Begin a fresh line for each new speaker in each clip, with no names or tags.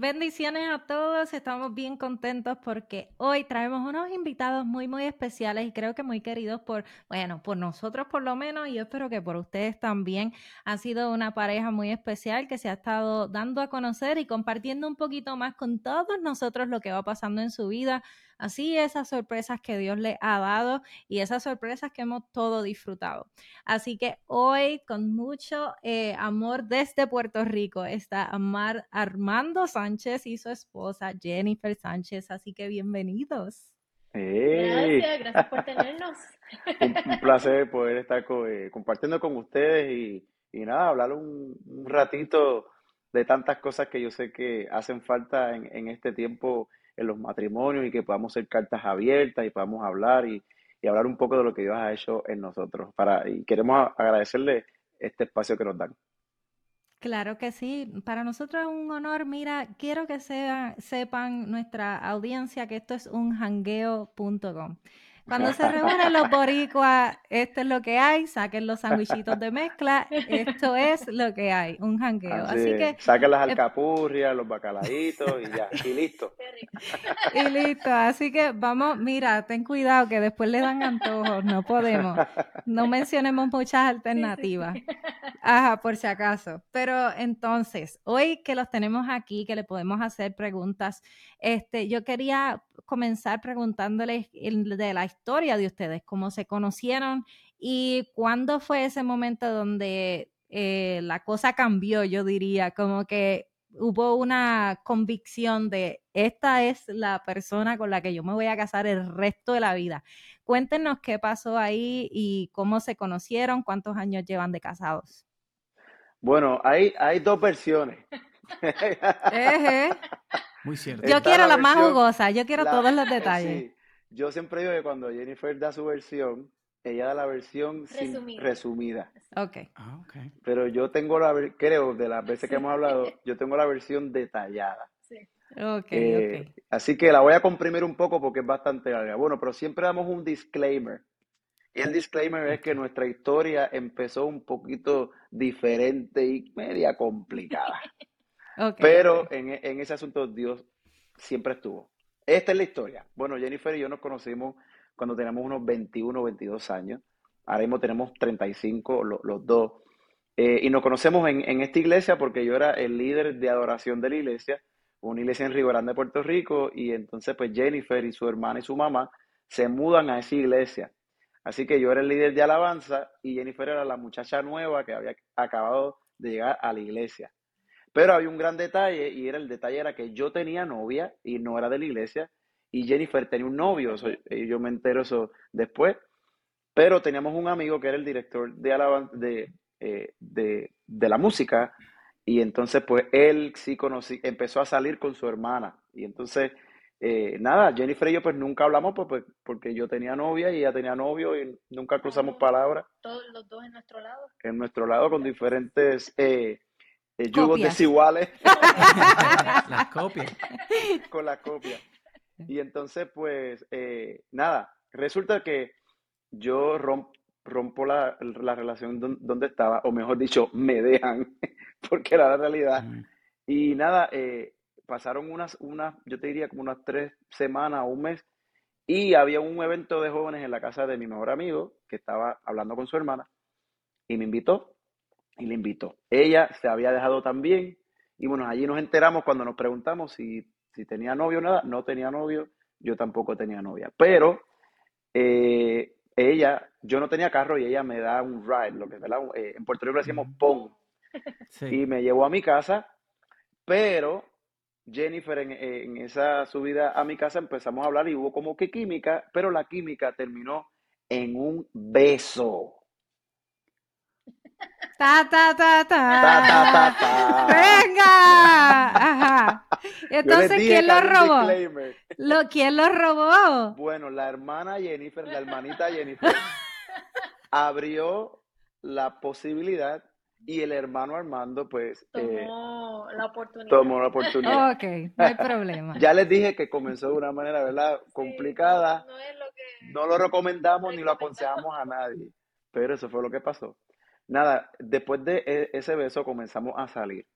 Bendiciones a todos, estamos bien contentos porque hoy traemos unos invitados muy, muy especiales y creo que muy queridos por, bueno, por nosotros por lo menos y yo espero que por ustedes también. Han sido una pareja muy especial que se ha estado dando a conocer y compartiendo un poquito más con todos nosotros lo que va pasando en su vida Así esas sorpresas que Dios le ha dado y esas sorpresas que hemos todo disfrutado. Así que hoy con mucho eh, amor desde Puerto Rico está Amar Armando Sánchez y su esposa Jennifer Sánchez. Así que bienvenidos.
Gracias, gracias por tenernos.
Un, placer poder estar eh, compartiendo con ustedes y, nada, hablar un, ratito de tantas cosas que yo sé que hacen falta en, en este tiempo en los matrimonios y que podamos ser cartas abiertas y podamos hablar y, hablar un poco de lo que Dios ha hecho en nosotros. Para, y queremos agradecerle este espacio que nos dan.
Claro que sí, para nosotros es un honor. Mira, quiero que sepan nuestra audiencia que esto es un jangueo.com. Cuando se reúnen los boricuas, esto es lo que hay, saquen los sandwichitos de mezcla, esto es lo que hay, un jangueo. Así, que
saquen las alcapurrias, los bacalaitos y ya, y listo.
Y listo, así que vamos, mira, ten cuidado que después le dan antojos, no podemos. No mencionemos muchas alternativas. Ajá, por si acaso. Pero entonces, hoy que los tenemos aquí, que le podemos hacer preguntas, este, yo quería comenzar preguntándoles de la historia de ustedes, cómo se conocieron y cuándo fue ese momento donde eh, la cosa cambió, yo diría, como que hubo una convicción de esta es la persona con la que yo me voy a casar el resto de la vida. Cuéntenos qué pasó ahí y cómo se conocieron, cuántos años llevan de casados.
Bueno, hay, hay dos versiones.
Muy cierto. Yo quiero la, más jugosa, yo quiero todos los detalles.
Yo siempre digo que cuando Jennifer da su versión, ella da la versión resumida.
Okay.
Ah, ok. Pero yo tengo la, creo, de las veces que hemos hablado, yo tengo la versión detallada.
Sí. Okay,
eh, Así que la voy a comprimir un poco porque es bastante larga. Bueno, pero siempre damos un disclaimer. Y el disclaimer es que nuestra historia empezó un poquito diferente y media complicada. Pero En, en, ese asunto Dios siempre estuvo. Esta es la historia. Bueno, Jennifer y yo nos conocimos cuando teníamos unos 21 o 22 años. Ahora mismo tenemos 35 los dos. Eh, y nos conocemos en, en, esta iglesia porque yo era el líder de adoración de la iglesia, una iglesia en Río Grande, Puerto Rico, y entonces pues Jennifer y su hermana y su mamá se mudan a esa iglesia. Así que yo era el líder de alabanza y Jennifer era la muchacha nueva que había acabado de llegar a la iglesia. Pero había un gran detalle y era el detalle era que yo tenía novia y no era de la iglesia y Jennifer tenía un novio, y yo me entero eso después. Pero teníamos un amigo que era el director de, alabanza, de, eh, de, de, la música y entonces pues él sí conocí, empezó a salir con su hermana y entonces eh, nada, Jennifer y yo pues nunca hablamos pues, pues, porque yo tenía novia y ella tenía novio y nunca cruzamos palabras.
Todos los dos en nuestro lado.
En nuestro lado con diferentes eh, eh, yugos desiguales.
las copias.
Con las copias. Y entonces, pues, eh, nada, resulta que yo rompo la, relación donde estaba, o mejor dicho, me dejan, porque era la realidad. Mm. Y nada, eh, pasaron unas, unas, yo te diría como unas tres semanas o un mes, y había un evento de jóvenes en la casa de mi mejor amigo, que estaba hablando con su hermana, y me invitó y le invitó. Ella se había dejado también y bueno, allí nos enteramos cuando nos preguntamos si, tenía novio o nada. No tenía novio, yo tampoco tenía novia. Pero eh, ella, yo no tenía carro y ella me da un ride, lo que eh, en Puerto Rico le decíamos pon. Y me llevó a mi casa, pero Jennifer en, en, esa subida a mi casa empezamos a hablar y hubo como que química, pero la química terminó en un beso.
Ta, ta, ta, ta.
Ta, ta, ta, ta.
¡Venga! Ajá. Entonces, ¿quién lo robó? Lo, ¿Quién lo robó?
Bueno, la hermana Jennifer, la hermanita Jennifer, abrió la posibilidad y el hermano Armando, pues, eh,
Tomó la oportunidad.
tomó la oportunidad.
Ok, no hay problema.
Ya les dije que comenzó de una manera, ¿verdad?
Sí,
Complicada.
No, no es lo que.
No lo recomendamos ni lo aconsejamos a nadie, pero eso fue lo que pasó. Nada, después de e- ese beso comenzamos a salir,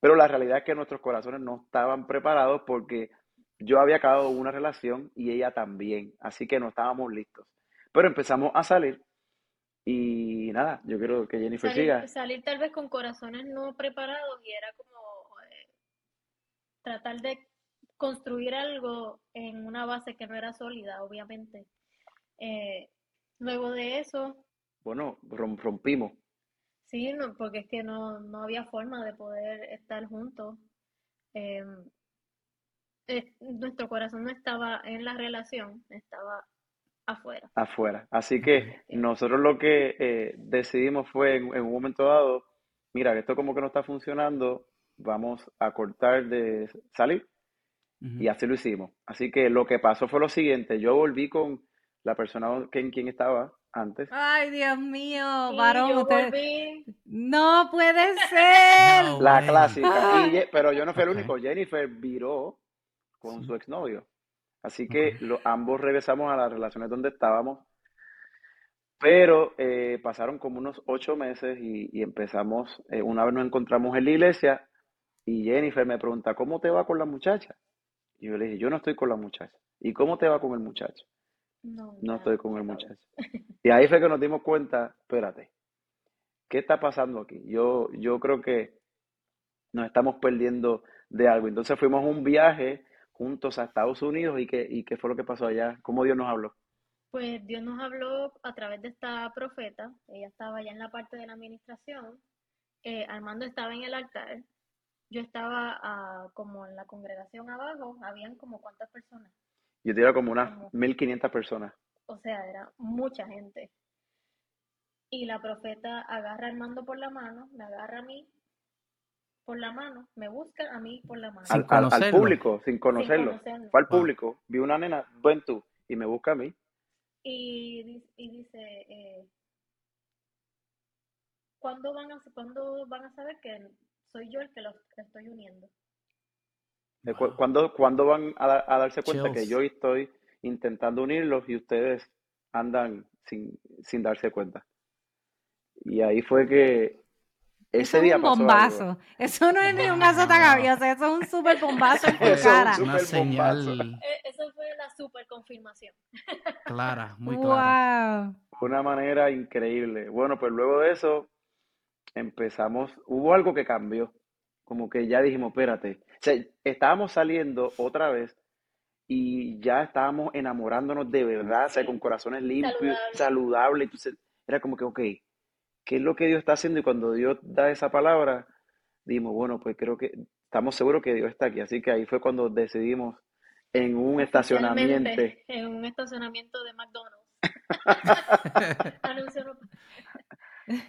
pero la realidad es que nuestros corazones no estaban preparados porque yo había acabado una relación y ella también, así que no estábamos listos. Pero empezamos a salir y nada, yo quiero que Jennifer siga.
Salir, salir tal vez con corazones no preparados y era como eh, tratar de construir algo en una base que no era sólida, obviamente. Eh, luego de eso,
Bueno, rom- rompimos.
Sí, no, porque es que no, no había forma de poder estar juntos. Eh, eh, nuestro corazón no estaba en la relación, estaba afuera.
afuera. Así que nosotros lo que eh, decidimos fue en, en un momento dado, mira, que esto como que no está funcionando, vamos a cortar de salir y así lo hicimos. Así que lo que pasó fue lo siguiente, yo volví con la persona que, en quien estaba antes.
Ay, Dios mío, varón, usted... No puede ser.
No.
La clásica. Y Ye- pero yo no fui el único, Jennifer viró con
Sí.
su exnovio. Así que lo- ambos regresamos a las relaciones donde estábamos. Pero eh, pasaron como unos ocho meses y, y empezamos, eh, una vez nos encontramos en la iglesia y Jennifer me pregunta, ¿cómo te va con la muchacha? Y yo le dije, yo no estoy con la muchacha. ¿Y cómo te va con el muchacho?
No,
estoy con el muchacho. Y ahí fue que nos dimos cuenta, espérate, ¿qué está pasando aquí? Yo, yo creo que nos estamos perdiendo de algo. Entonces fuimos a un viaje juntos a Estados Unidos y qué, y qué fue lo que pasó allá, cómo Dios nos habló.
Pues Dios nos habló a través de esta profeta, ella estaba ya en la parte de la administración, eh, Armando estaba en el altar, yo estaba ah, como en la congregación abajo, habían como cuántas personas,
Yo digo como unas
Como-
1500 personas.
o sea, era mucha gente. Y la profeta agarra a Armando por la mano, me agarra a mí por la mano, me busca a mí por la mano.
Al, al- al público, sin conocerlo.
conocerlo.
Fue al
Wow.
público, vi una nena, ven tú, y me busca a mí.
Y, di- y dice, eh, ¿cuándo van a, ¿cuándo van a saber que soy yo el que los que estoy uniendo?
Cu- ¿Cuándo, cuándo van a, da- a darse cuenta que yo estoy intentando unirlos y ustedes andan sin, sin darse cuenta? Y ahí fue que
Eso
ese
es
día
un
pasó algo.
bombazo. Eso no es ni un azotagavioso, eso es un super bombazo en tu
Eso es un
cara.
super
Una señal
Eh, eso fue la super confirmación.
clara, muy clara.
Wow.
Una manera increíble. Bueno, pues luego de eso empezamos, hubo algo que cambió, como que ya dijimos, espérate, sea, estábamos saliendo otra vez y ya estábamos enamorándonos de verdad, o sea, con corazones limpios,
Saludable.
saludables, entonces era como que, ok, ¿qué es lo que Dios está haciendo? Y cuando Dios da esa palabra, dijimos, bueno, pues creo que estamos seguros que Dios está aquí, así que ahí fue cuando decidimos en un estacionamiento.
En un estacionamiento de McDonald's. Anuncio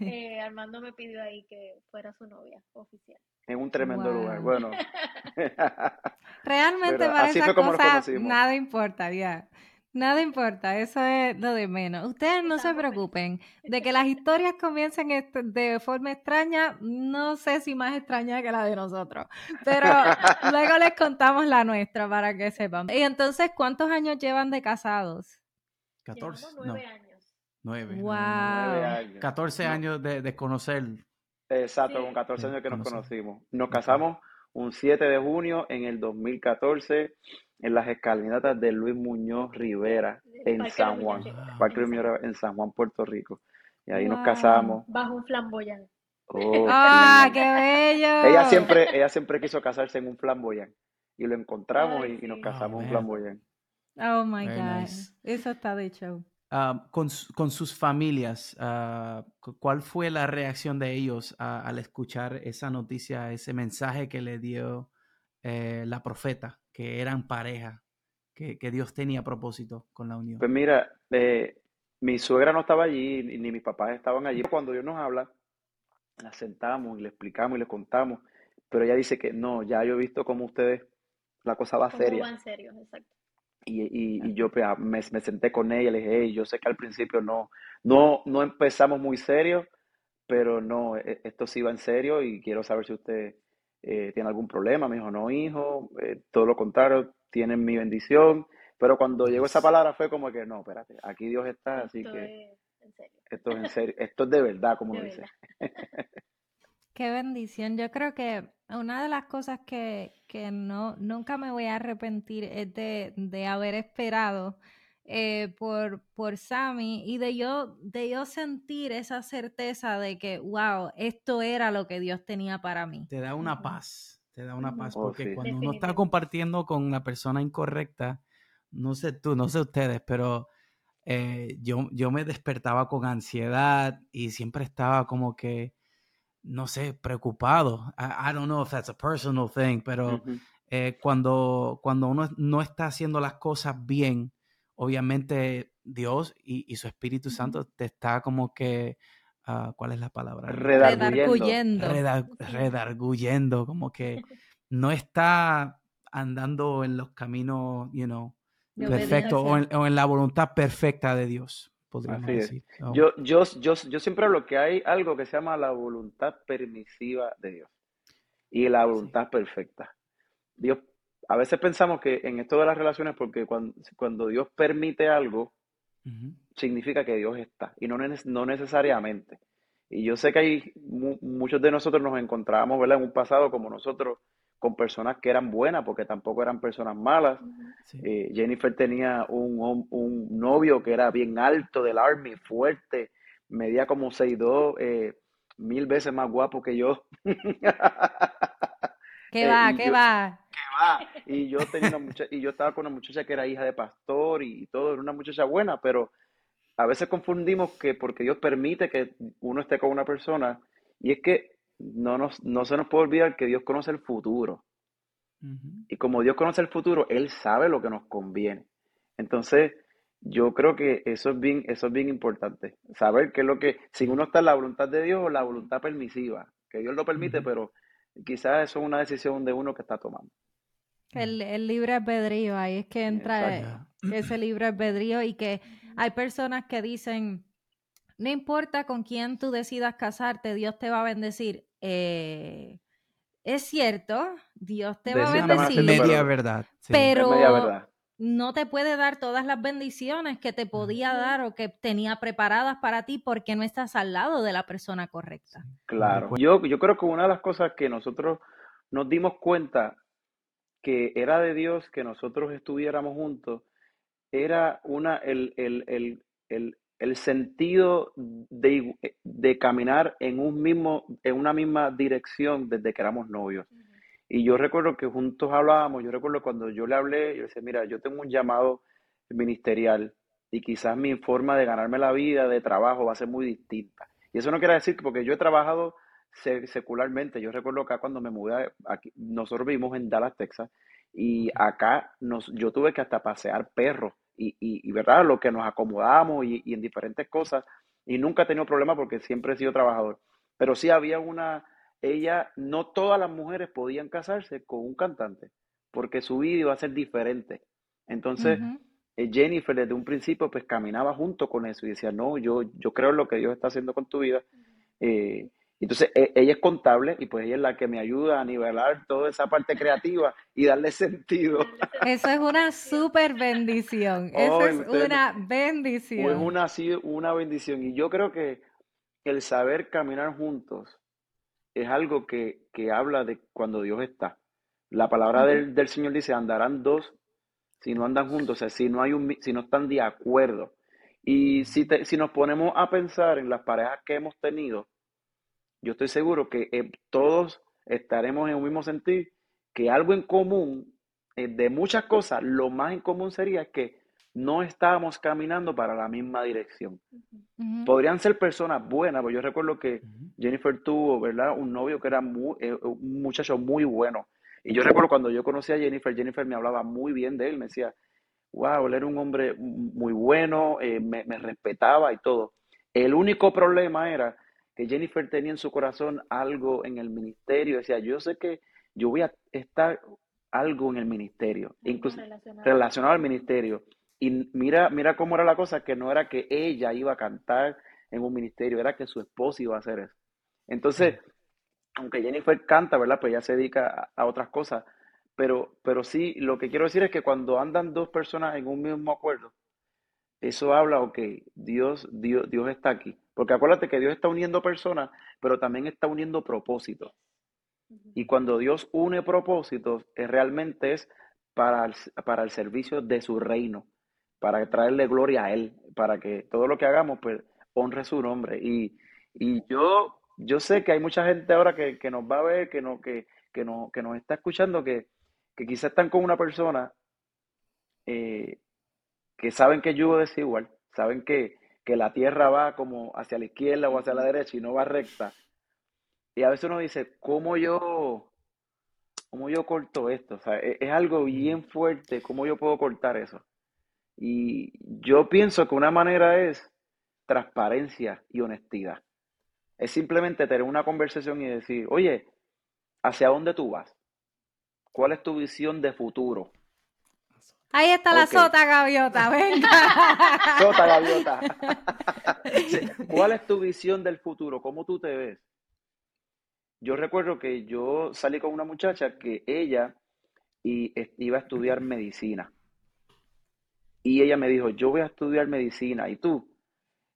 Eh, Armando me pidió ahí que fuera su novia oficial.
en un tremendo
Wow.
lugar. Bueno,
Realmente
Pero
para
así
esas
fue como nos
cosas nada importa, ya. Nada importa, eso es lo de menos. Ustedes no se preocupen de que las historias comiencen de forma extraña, no sé si más extraña que la de nosotros, pero luego les contamos la nuestra para que sepan. Y entonces, ¿cuántos años llevan de casados?
14,
Llevamos
no,
años.
9.
Wow.
nueve años.
14
No,
años de, de conocer.
Exacto,
Sí.
con 14
Sí,
años que nos conocimos. Nos casamos un 7 de junio en el 2014 en las escalinatas de Luis Muñoz Rivera en
Parque
San Juan, Parque
en
Luis Muñoz
San-
Rivera en San Juan, Puerto Rico. Y ahí nos casamos.
Bajo un flamboyán.
Oh,
¡Ah, qué bello!
Ella siempre, ella siempre quiso casarse en un flamboyán. Y lo encontramos
Ay,
y, y nos casamos
Oh,
en un flamboyán.
Oh my
Very
God,
nice.
eso está de show.
Con, con sus familias, cu- ¿cuál fue la reacción de ellos a- al escuchar esa noticia, ese mensaje que le dio eh, la profeta, que eran pareja, que, que Dios tenía propósito con la unión?
Pues mira, eh, mi suegra no estaba allí, ni, ni mis papás estaban allí. Cuando Dios nos habla, la sentamos y le explicamos y le contamos, pero ella dice que no, ya yo he visto cómo ustedes, la cosa va
¿Cómo
seria.
va en serio? Exacto.
Y, y, y yo pues, me, me senté con ella y le dije, hey, yo sé que al principio no, no, no empezamos muy serio, pero no, e- esto sí va en serio y quiero saber si usted eh, tiene algún problema. Me dijo, no, hijo, eh, todo lo contrario, tienen mi bendición. Pero cuando llegó esa palabra fue como que no, espérate, aquí Dios está, así
Esto
que
es en serio.
esto es en serio, esto es de verdad, como
De
uno dice.
verdad.
Qué bendición. Yo creo que una de las cosas que, que no, nunca me voy a arrepentir es de, de haber esperado eh, por, por Sammy y de yo, de yo sentir esa certeza de que, wow, esto era lo que Dios tenía para mí.
Te da una paz, te da una paz,
Oh,
porque
sí.
cuando uno está compartiendo con la persona incorrecta, no sé tú, no sé ustedes, pero eh, yo, yo me despertaba con ansiedad y siempre estaba como que, no sé, preocupado. I, I don't know if that's a personal thing, pero eh, cuando, cuando uno no está haciendo las cosas bien, obviamente Dios y, y su Espíritu. Santo te está como que, ah, ¿cuál es la palabra?
Redarguyendo.
Redarguyendo.
Como que no está andando en los caminos, you know, perfecto o
obediencia.
en, o en la voluntad perfecta de Dios, podríamos
Así
decir.
Yo, yo, yo, yo siempre hablo que hay algo que se llama la voluntad permisiva de Dios y la
sí.
voluntad perfecta. Dios, a veces pensamos que en esto de las relaciones, porque cuando, cuando Dios permite algo, significa que Dios está, y no, no necesariamente. Y yo sé que hay mu- muchos de nosotros nos encontrábamos, ¿verdad? En un pasado como nosotros, con personas que eran buenas, porque tampoco eran personas malas.
Sí.
Eh, Jennifer tenía un, hom- un novio que era bien alto del Army, fuerte, medía como 6'2", eh, mil veces más guapo que yo.
¿Qué
Eh,
va?
y
¿Qué
yo,
va?
Ah, y yo tenía una muchacha, y yo estaba con una muchacha que era hija de pastor y, y todo, era una muchacha buena, pero a veces confundimos que porque Dios permite que uno esté con una persona, y es que no nos, no se nos puede olvidar que Dios conoce el futuro. Y como Dios conoce el futuro, Él sabe lo que nos conviene. Entonces, yo creo que eso es bien, eso es bien importante. Saber qué es lo que, si uno está en la voluntad de Dios o la voluntad permisiva, que Dios lo permite, pero quizás eso es una decisión de uno que está tomando.
El, el libre albedrío, ahí es que entra
Exacto.
Ese libre albedrío y que hay personas que dicen, no importa con quién tú decidas casarte, Dios te va a bendecir. Eh, es cierto, Dios te va a bendecir,
media
pero
verdad. Sí.
es media
pero
verdad.
no te puede dar todas las bendiciones que te podía dar o que tenía preparadas para ti porque no estás al lado de la persona correcta.
Claro. Yo, yo creo que una de las cosas que nosotros nos dimos cuenta que era de Dios que nosotros estuviéramos juntos, era una, el, el, el, el, el sentido de, igu- de caminar en un mismo, en una misma dirección desde que éramos novios. Y yo recuerdo que juntos hablábamos, yo recuerdo cuando yo le hablé, yo le decía, mira, yo tengo un llamado ministerial y quizás mi forma de ganarme la vida de trabajo va a ser muy distinta. Y eso no quiere decir que porque yo he trabajado se- secularmente, yo recuerdo acá cuando me mudé, a- aquí, nosotros vivimos en Dallas, Texas, y acá nos, yo tuve que hasta pasear perros y, y, y verdad, lo que nos acomodamos y, y en diferentes cosas, y nunca he tenido problema porque siempre he sido trabajador. Pero sí había una, ella, no todas las mujeres podían casarse con un cantante, porque su vida iba a ser diferente. Entonces, eh, Jennifer desde un principio pues caminaba junto con eso y decía, no, yo, yo creo en lo que Dios está haciendo con tu vida. Eh, entonces, e- ella es contable y pues ella es la que me ayuda a nivelar toda esa parte creativa y darle sentido.
Eso es una
Sí.
super bendición. Eso
Oh,
es
ustedes,
una
pues
bendición.
una, así, una bendición. Y yo creo que el saber caminar juntos es algo que, que habla de cuando Dios está. La palabra del, del Señor dice, andarán dos si no andan juntos, o sea, si no hay un, si no están de acuerdo. Y si, te- si nos ponemos a pensar en las parejas que hemos tenido, yo estoy seguro que eh, todos estaremos en un mismo sentir, que algo en común, eh, de muchas cosas, lo más en común sería que no estábamos caminando para la misma dirección. Podrían ser personas buenas, pero yo recuerdo que. Jennifer tuvo, ¿verdad? Un novio que era muy, eh, un muchacho muy bueno. Y yo recuerdo cuando yo conocí a Jennifer, Jennifer me hablaba muy bien de él, me decía, wow, él era un hombre muy bueno, eh, me, me respetaba y todo. El único problema era que Jennifer tenía en su corazón algo en el ministerio. Decía, yo sé que yo voy a estar algo en el ministerio, incluso relacionado. relacionado al ministerio. Y mira, mira cómo era la cosa, que no era que ella iba a cantar en un ministerio, era que su esposo iba a hacer eso. Entonces, aunque Jennifer canta, ¿verdad? Pues ella se dedica a, otras cosas, pero, pero sí, lo que quiero decir es que cuando andan dos personas en un mismo acuerdo, eso habla, ok, Dios, Dios, Dios está aquí. Porque acuérdate que Dios está uniendo personas, pero también está uniendo propósitos. Y cuando Dios une propósitos, es, realmente es para el, para el servicio de su reino, para traerle gloria a Él, para que todo lo que hagamos, pues, honre su nombre. Y, y yo, yo sé que hay mucha gente ahora que, que nos va a ver, que, no, que, que, no, que nos está escuchando, que, que quizás están con una persona eh, que saben que yugo desigual, saben que, que la tierra va como hacia la izquierda o hacia la derecha y no va recta. Y a veces uno dice, ¿cómo yo, cómo yo corto esto? O sea, es, es algo bien fuerte, ¿cómo yo puedo cortar eso? Y yo pienso que una manera es transparencia y honestidad. Es simplemente tener una conversación y decir, oye, ¿hacia dónde tú vas? ¿Cuál es tu visión de futuro?
Ahí está la sota gaviota, venga.
sota gaviota. ¿Cuál es tu visión del futuro? ¿Cómo tú te ves? Yo recuerdo que yo salí con una muchacha que ella iba a estudiar medicina. Y ella me dijo, yo voy a estudiar medicina. ¿Y tú?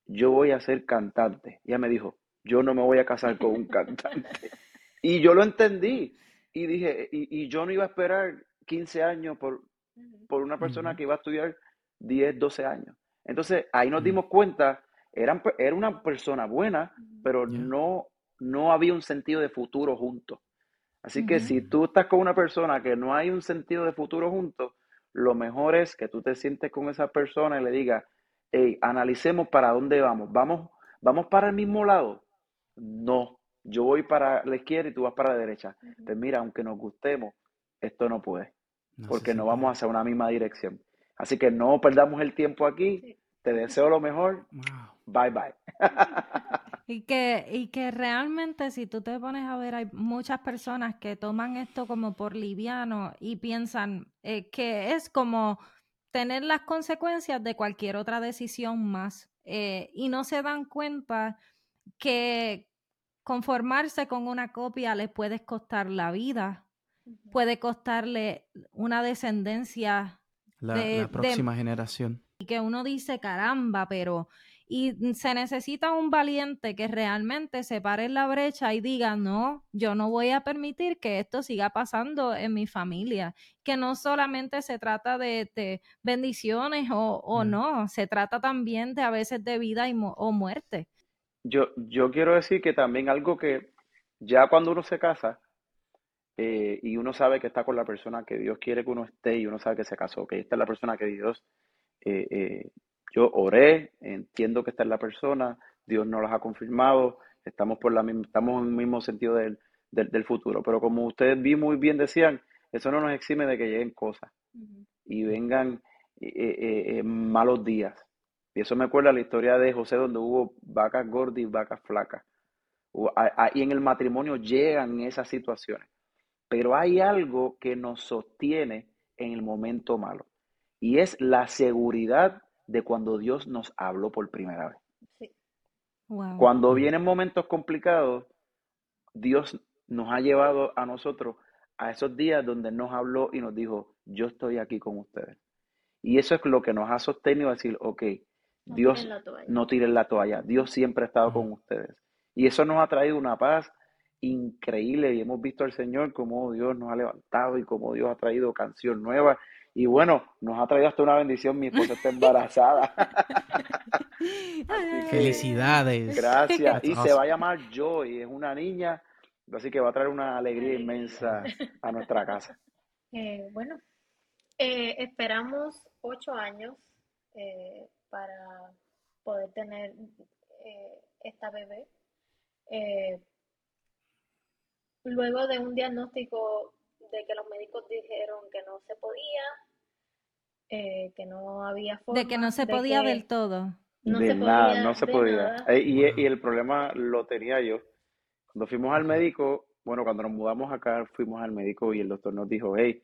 Yo voy a ser cantante. Y ella me dijo, yo no me voy a casar con un cantante. y yo lo entendí. Y dije, y, y yo no iba a esperar 15 años por, por una persona que iba a estudiar 10, 12 años. Entonces ahí nos dimos cuenta, eran, era una persona buena, pero no, no había un sentido de futuro juntos. Así que si tú estás con una persona que no hay un sentido de futuro juntos, lo mejor es que tú te sientes con esa persona y le digas, hey, analicemos para dónde vamos. ¿Vamos, vamos para el mismo lado? No, yo voy para la izquierda y tú vas para la derecha. Pues mira, aunque nos gustemos, esto no puede porque no vamos hacia una misma dirección. Así que no perdamos el tiempo aquí. Te deseo lo mejor. Bye bye.
y, que, y que realmente si tú te pones a ver, hay muchas personas que toman esto como por liviano y piensan eh, que es como tener las consecuencias de cualquier otra decisión más. Eh, y no se dan cuenta que conformarse con una copia les puede costar la vida puede costarle una descendencia.
La, la próxima generación.
Y que uno dice, caramba, pero... Y se necesita un valiente que realmente se pare en la brecha y diga, no, yo no voy a permitir que esto siga pasando en mi familia. Que no solamente se trata de, bendiciones o, o no, se trata también de a veces de vida y o muerte.
Yo, yo quiero decir que también algo que ya cuando uno se casa, eh, y uno sabe que está con la persona que Dios quiere que uno esté y uno sabe que se casó, que esta es la persona que Dios, eh, eh, yo oré, entiendo que esta es la persona, Dios nos las ha confirmado, estamos, por la, estamos en el mismo sentido del, del, futuro, pero como ustedes vi muy bien decían, eso no nos exime de que lleguen cosas y vengan malos días. Y eso me acuerda la historia de José donde hubo vacas gordas y vacas flacas. Y en el matrimonio llegan esas situaciones. Pero hay algo que nos sostiene en el momento malo y es la seguridad de cuando Dios nos habló por primera vez. Cuando vienen momentos complicados, Dios nos ha llevado a nosotros a esos días donde nos habló y nos dijo, yo estoy aquí con ustedes. Y eso es lo que nos ha sostenido a decir, ok, Dios no tiren la toalla, Dios siempre ha estado con ustedes. Y eso nos ha traído una paz increíble y hemos visto al Señor como Dios nos ha levantado y como Dios ha traído canción nueva. Y bueno, nos ha traído hasta una bendición, mi esposa está embarazada.
Felicidades.
Gracias. y se va a llamar Joy, es una niña, así que va a traer una alegría inmensa a nuestra casa.
Eh, bueno, eh, esperamos ocho años eh, para poder tener esta bebé luego de un diagnóstico de que los médicos dijeron que no se podía, eh, que no había forma.
De que no se podía del todo.
No
de
se
nada,
podía,
no se podía.
nada.
Eh, y, el problema lo tenía yo. Cuando fuimos al médico, bueno, cuando nos mudamos acá, fuimos al médico y el doctor nos dijo, hey,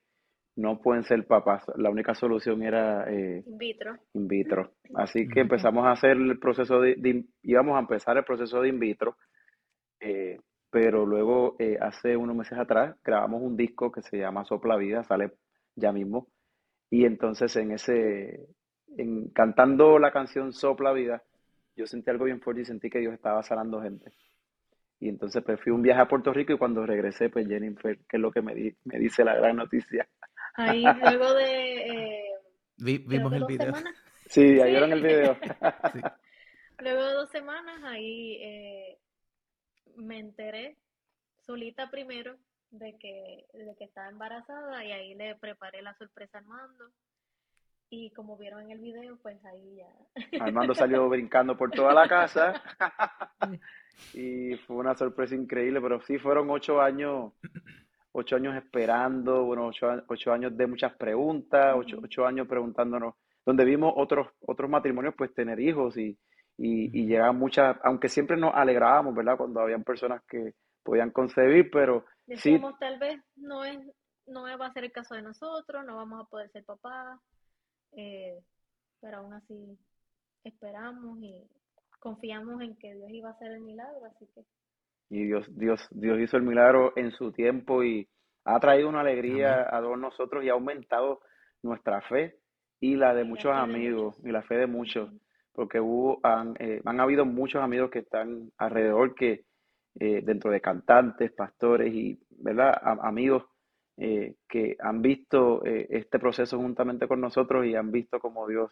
no pueden ser papás. La única solución era eh,
In vitro.
in vitro. Así que.
Ok.
empezamos a hacer el proceso de, íbamos a empezar el proceso de in vitro, eh, pero luego eh, hace unos meses atrás grabamos un disco que se llama Sopla Vida, sale ya mismo, y entonces en ese, en, cantando la canción Sopla Vida, yo sentí algo bien fuerte y sentí que Dios estaba sanando gente. Y entonces pues fui un viaje a Puerto Rico y cuando regresé, pues Jennifer, que es lo que me, di- me dice la gran noticia.
Ahí luego de, eh,
Vi- vimos el video.
semanas,
Sí, ahí vieron el
sí,
video.
Sí.
luego de dos semanas ahí eh, me enteré solita primero de que, de que estaba embarazada y ahí le preparé la sorpresa a Armando. Y como vieron en el video, pues ahí ya.
Armando salió brincando por toda la casa. Y fue una sorpresa increíble, pero sí fueron ocho años, ocho años esperando, bueno, ocho, ocho años de muchas preguntas, ocho, ocho años preguntándonos, donde vimos otros, otros matrimonios pues tener hijos y, y, y llegaban muchas, aunque siempre nos alegrábamos, ¿verdad? Cuando habían personas que podían concebir, pero sí,
Decíamos, tal vez no es, no va a ser el caso de nosotros, no vamos a poder ser papás, eh, pero aún así esperamos y confiamos en que Dios iba a hacer el milagro, así que
Y Dios, Dios, Dios hizo el milagro en su tiempo y ha traído una
Amén.
alegría a todos nosotros y ha aumentado nuestra fe y la de
y
muchos
de
amigos
muchos.
y la fe de muchos. Porque hubo, han, eh, han habido muchos amigos que están alrededor que eh, dentro de cantantes, pastores y, ¿verdad? Amigos eh, que han visto este proceso juntamente con nosotros y han visto cómo Dios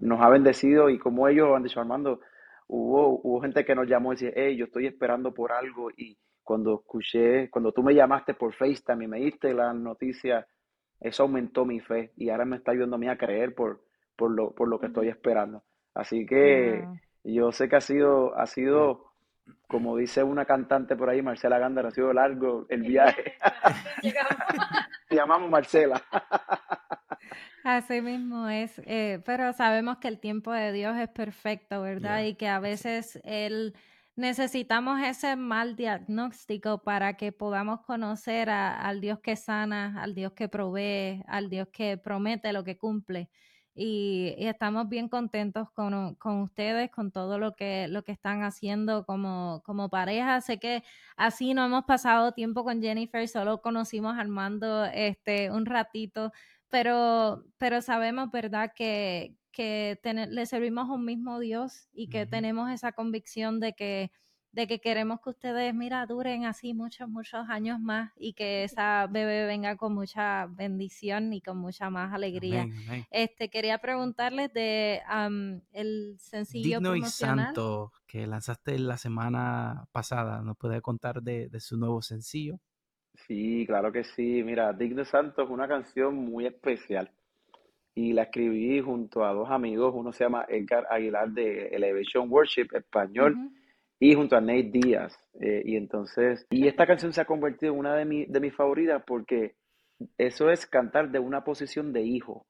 nos ha bendecido y como ellos han dicho, Armando, hubo, hubo gente que nos llamó y decía, hey, yo estoy esperando por algo y cuando escuché, cuando tú me llamaste por FaceTime y me diste la noticia, eso aumentó mi fe y ahora me está ayudando a mí a creer por, por lo, por lo que estoy esperando. Así que yo sé que ha sido, ha sido, como dice una cantante por ahí, Marcela Gándara, ha sido largo el viaje. Te llamamos Marcela.
Así mismo es, eh, pero sabemos que el tiempo de Dios es perfecto, ¿verdad?
Yeah.
Y que a veces él necesitamos ese mal diagnóstico para que podamos conocer a- al Dios que sana, al Dios que provee, al Dios que promete lo que cumple. Y, y estamos bien contentos con, con ustedes, con todo lo que, lo que están haciendo como, como pareja. Sé que así no hemos pasado tiempo con Jennifer, solo conocimos a Armando este, un ratito pero, pero sabemos, ¿verdad?, que, que tene- le servimos a un mismo Dios y que tenemos esa convicción de que, de que queremos que ustedes, mira, duren así muchos, muchos años más y que esa bebé venga con mucha bendición y con mucha más alegría.
Amén, amén.
Este, quería preguntarles de am, el sencillo
Digno y. Santo que lanzaste la semana pasada. ¿Nos puede contar de, de su nuevo sencillo?
Sí, claro que sí. Mira, Digno y Santo es una canción muy especial y la escribí junto a dos amigos. Uno se llama Edgar Aguilar de Elevation Worship Español
Ujú.
Y junto a Nate Díaz. Eh, y entonces, y esta canción se ha convertido en una de, mi- de mis favoritas porque eso es cantar de una posición de hijo.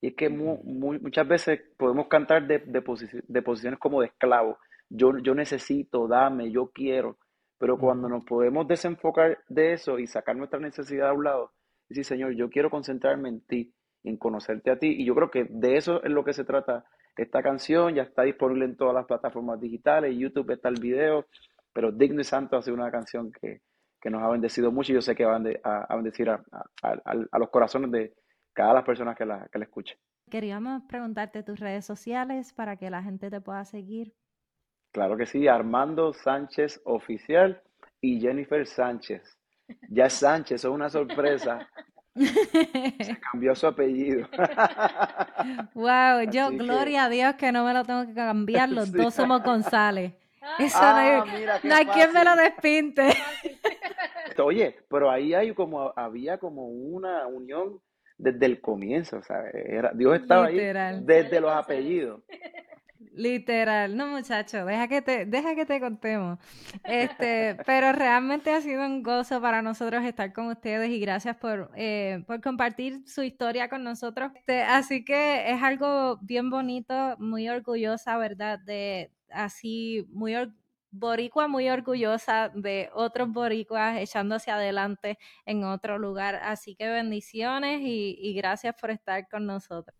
Y es que muy- muchas veces podemos cantar de, de, posi- de posiciones como de esclavo. Yo, yo necesito, dame, yo quiero. Pero cuando nos podemos desenfocar de eso y sacar nuestra necesidad a un lado, decir, Señor, yo quiero concentrarme en ti, en conocerte a ti. Y yo creo que de eso es lo que se trata esta canción. Ya está disponible en todas las plataformas digitales, YouTube está el video. Pero Digno y Santo ha sido una canción que, que nos ha bendecido mucho y yo sé que va a, bende- a- a bendecir a, a- a- a los corazones de cada las personas que la, que la escuchen.
Queríamos preguntarte tus redes sociales para que la gente te pueda seguir.
Claro que sí, Armando Sánchez Oficial y Jennifer Sánchez. Ya es Sánchez, eso es una sorpresa. Se cambió su apellido.
Wow, yo,
Así que,
gloria a Dios que no me lo tengo que cambiar, los
sí.
dos somos González.
Ah,
Eso no
Ah,
hay,
mira, qué
no hay quien me lo despinte.
fácil.
Oye, pero ahí hay como, había como una unión desde el comienzo, ¿sabes? Era, Dios estaba ahí desde los apellidos.
Literal, no muchacho, deja que te, deja que te contemos. Este, pero realmente ha sido un gozo para nosotros estar con ustedes y gracias por, eh, por compartir su historia con nosotros. Este, así que es algo bien bonito, muy orgullosa, ¿verdad? De así, muy boricua muy orgullosa de otros boricuas echando hacia adelante en otro lugar. Así que bendiciones y, y gracias por estar con nosotros.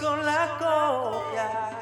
con la copia.